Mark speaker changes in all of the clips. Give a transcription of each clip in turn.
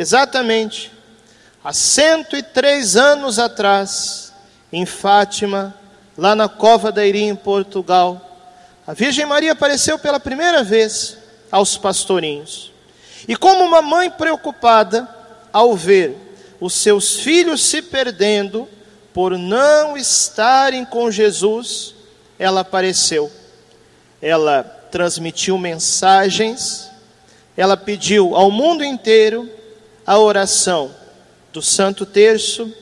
Speaker 1: exatamente há 103 anos atrás, em Fátima, lá na Cova da Irim, em Portugal, a Virgem Maria apareceu pela primeira vez aos pastorinhos. E como uma mãe preocupada ao ver os seus filhos se perdendo por não estarem com Jesus, ela apareceu. Ela transmitiu mensagens, ela pediu ao mundo inteiro a oração do Santo Terço,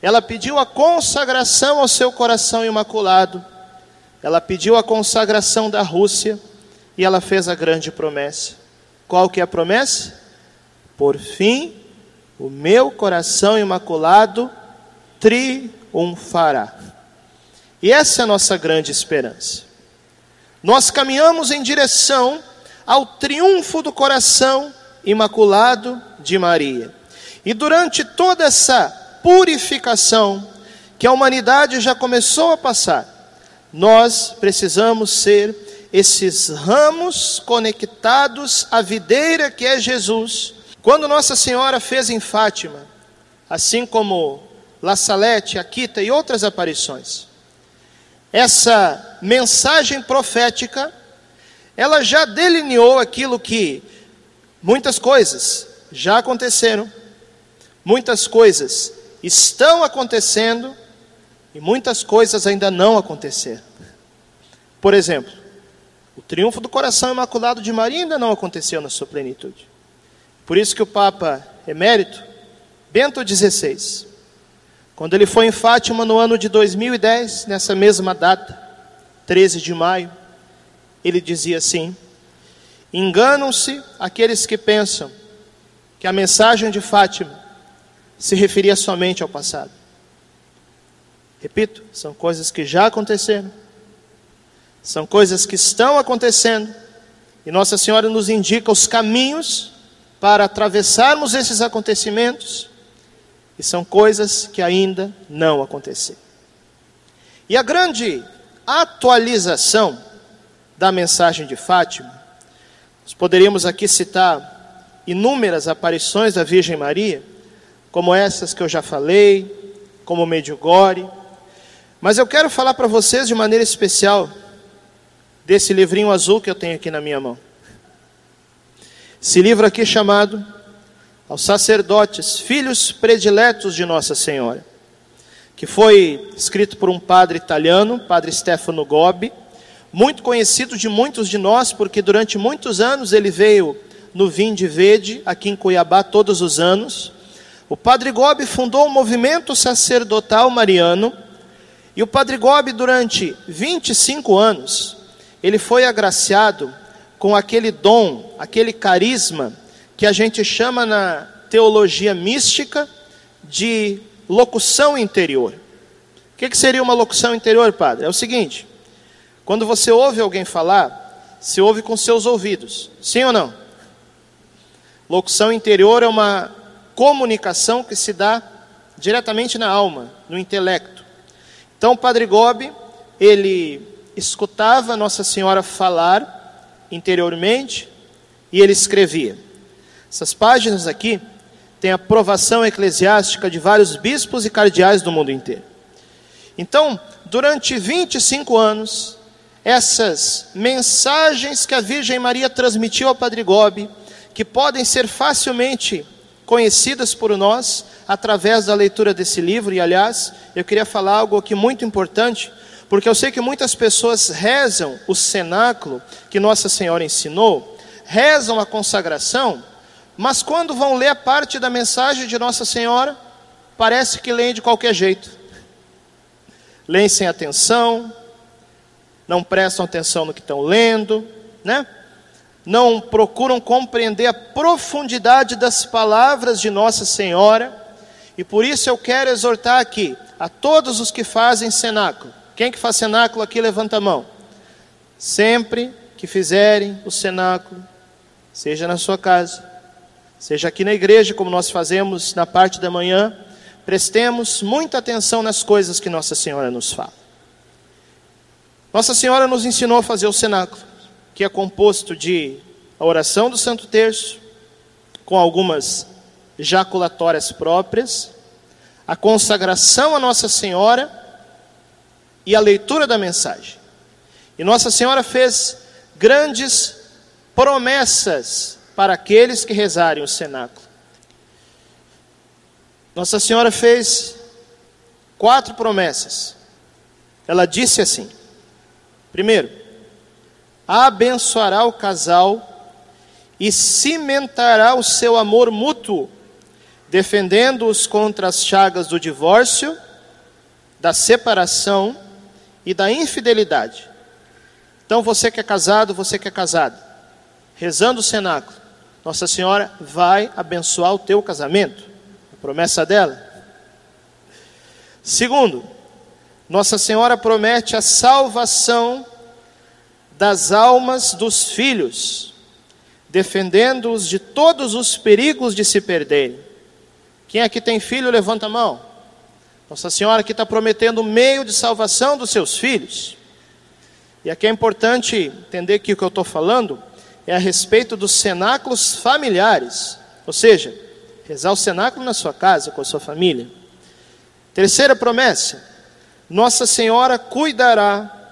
Speaker 1: ela pediu a consagração ao seu coração imaculado, ela pediu a consagração da Rússia e ela fez a grande promessa. Qual que é a promessa? Por fim, o meu coração imaculado triunfará. E essa é a nossa grande esperança. Nós caminhamos em direção ao triunfo do coração imaculado de Maria. E durante toda essa purificação que a humanidade já começou a passar, nós precisamos ser esses ramos conectados à videira que é Jesus. Quando Nossa Senhora fez em Fátima, assim como La Salete, Aquita e outras aparições, essa mensagem profética, ela já delineou aquilo que muitas coisas já aconteceram, muitas coisas estão acontecendo e muitas coisas ainda não aconteceram. Por exemplo, o triunfo do coração imaculado de Maria ainda não aconteceu na sua plenitude. Por isso que o Papa emérito, Bento XVI, quando ele foi em Fátima no ano de 2010, nessa mesma data, 13 de maio, ele dizia assim: Enganam-se aqueles que pensam que a mensagem de Fátima se referia somente ao passado. Repito, são coisas que já aconteceram são coisas que estão acontecendo e Nossa Senhora nos indica os caminhos para atravessarmos esses acontecimentos e são coisas que ainda não aconteceram. E a grande atualização da mensagem de Fátima, nós poderíamos aqui citar inúmeras aparições da Virgem Maria, como essas que eu já falei, como Medjugorje, mas eu quero falar para vocês de maneira especial desse livrinho azul que eu tenho aqui na minha mão. Esse livro aqui chamado Aos Sacerdotes, Filhos Prediletos de Nossa Senhora, que foi escrito por um padre italiano, padre Stefano Gobbi, muito conhecido de muitos de nós, porque durante muitos anos ele veio no Vinde Verde, aqui em Cuiabá, todos os anos. O padre Gobbi fundou o movimento sacerdotal mariano, e o padre Gobbi, durante 25 anos, ele foi agraciado com aquele dom, aquele carisma que a gente chama na teologia mística de locução interior. O que, que seria uma locução interior, padre? É o seguinte: quando você ouve alguém falar, se ouve com seus ouvidos, sim ou não? Locução interior é uma comunicação que se dá diretamente na alma, no intelecto. Então, Padre Gobi, ele escutava Nossa Senhora falar interiormente e ele escrevia. Essas páginas aqui têm aprovação eclesiástica de vários bispos e cardeais do mundo inteiro. Então, durante 25 anos, essas mensagens que a Virgem Maria transmitiu ao Padre Gobi, que podem ser facilmente conhecidas por nós através da leitura desse livro, e aliás, eu queria falar algo aqui muito importante porque eu sei que muitas pessoas rezam o cenáculo que Nossa Senhora ensinou, rezam a consagração, mas quando vão ler a parte da mensagem de Nossa Senhora, parece que leem de qualquer jeito. Leem sem atenção, não prestam atenção no que estão lendo, né? Não procuram compreender a profundidade das palavras de Nossa Senhora, e por isso eu quero exortar aqui a todos os que fazem cenáculo quem que faz cenáculo aqui, levanta a mão. Sempre que fizerem o cenáculo, seja na sua casa, seja aqui na igreja, como nós fazemos na parte da manhã, prestemos muita atenção nas coisas que Nossa Senhora nos fala. Nossa Senhora nos ensinou a fazer o cenáculo, que é composto de a oração do Santo Terço, com algumas jaculatórias próprias, a consagração a Nossa Senhora e a leitura da mensagem. E Nossa Senhora fez grandes promessas para aqueles que rezarem o cenáculo. Nossa Senhora fez quatro promessas. Ela disse assim: primeiro, abençoará o casal e cimentará o seu amor mútuo, defendendo-os contra as chagas do divórcio, da separação e da infidelidade. Então, você que é casado, você que é casado, rezando o cenáculo, Nossa Senhora vai abençoar o teu casamento, a promessa dela. Segundo, Nossa Senhora promete a salvação das almas dos filhos defendendo-os de todos os perigos de se perderem. Quem aqui tem filho, levanta a mão. Nossa Senhora aqui está prometendo o meio de salvação dos seus filhos. E aqui é importante entender que o que eu estou falando é a respeito dos cenáculos familiares, ou seja, rezar o cenáculo na sua casa, com a sua família. Terceira promessa: Nossa Senhora cuidará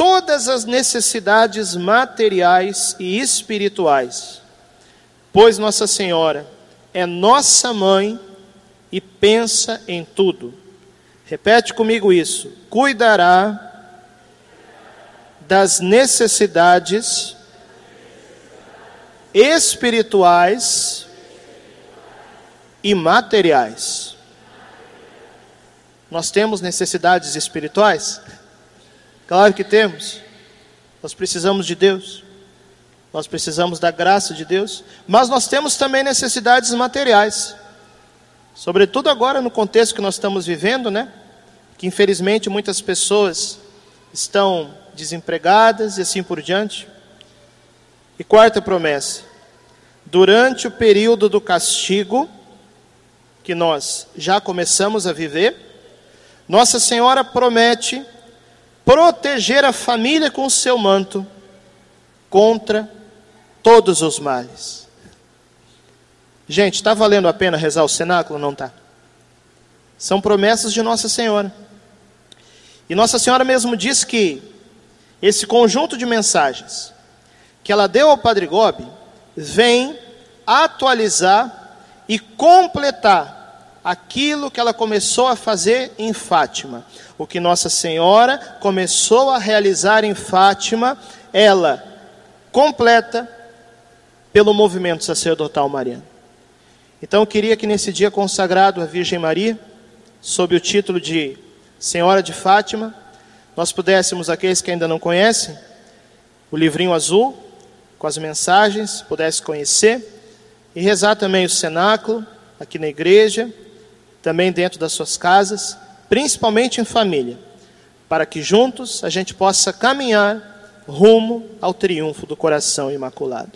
Speaker 1: todas as necessidades materiais e espirituais, pois Nossa Senhora é nossa mãe e pensa em tudo. Repete comigo isso: cuidará das necessidades espirituais e materiais. Nós temos necessidades espirituais? Claro que temos. Nós precisamos de Deus. Nós precisamos da graça de Deus, mas nós temos também necessidades materiais. Sobretudo agora no contexto que nós estamos vivendo, né? Que infelizmente muitas pessoas estão desempregadas e assim por diante. E quarta promessa: durante o período do castigo que nós já começamos a viver, Nossa Senhora promete proteger a família com o seu manto contra todos os males. Gente, está valendo a pena rezar o cenáculo não está? São promessas de Nossa Senhora. E Nossa Senhora mesmo diz que esse conjunto de mensagens que ela deu ao Padre Gobi vem atualizar e completar aquilo que ela começou a fazer em Fátima. O que Nossa Senhora começou a realizar em Fátima, ela completa pelo movimento sacerdotal mariano. Então eu queria que nesse dia consagrado à Virgem Maria, sob o título de Senhora de Fátima, nós pudéssemos, aqueles que ainda não conhecem, o livrinho azul, com as mensagens, pudesse conhecer, e rezar também o cenáculo, aqui na igreja, também dentro das suas casas, principalmente em família, para que juntos a gente possa caminhar rumo ao triunfo do coração imaculado.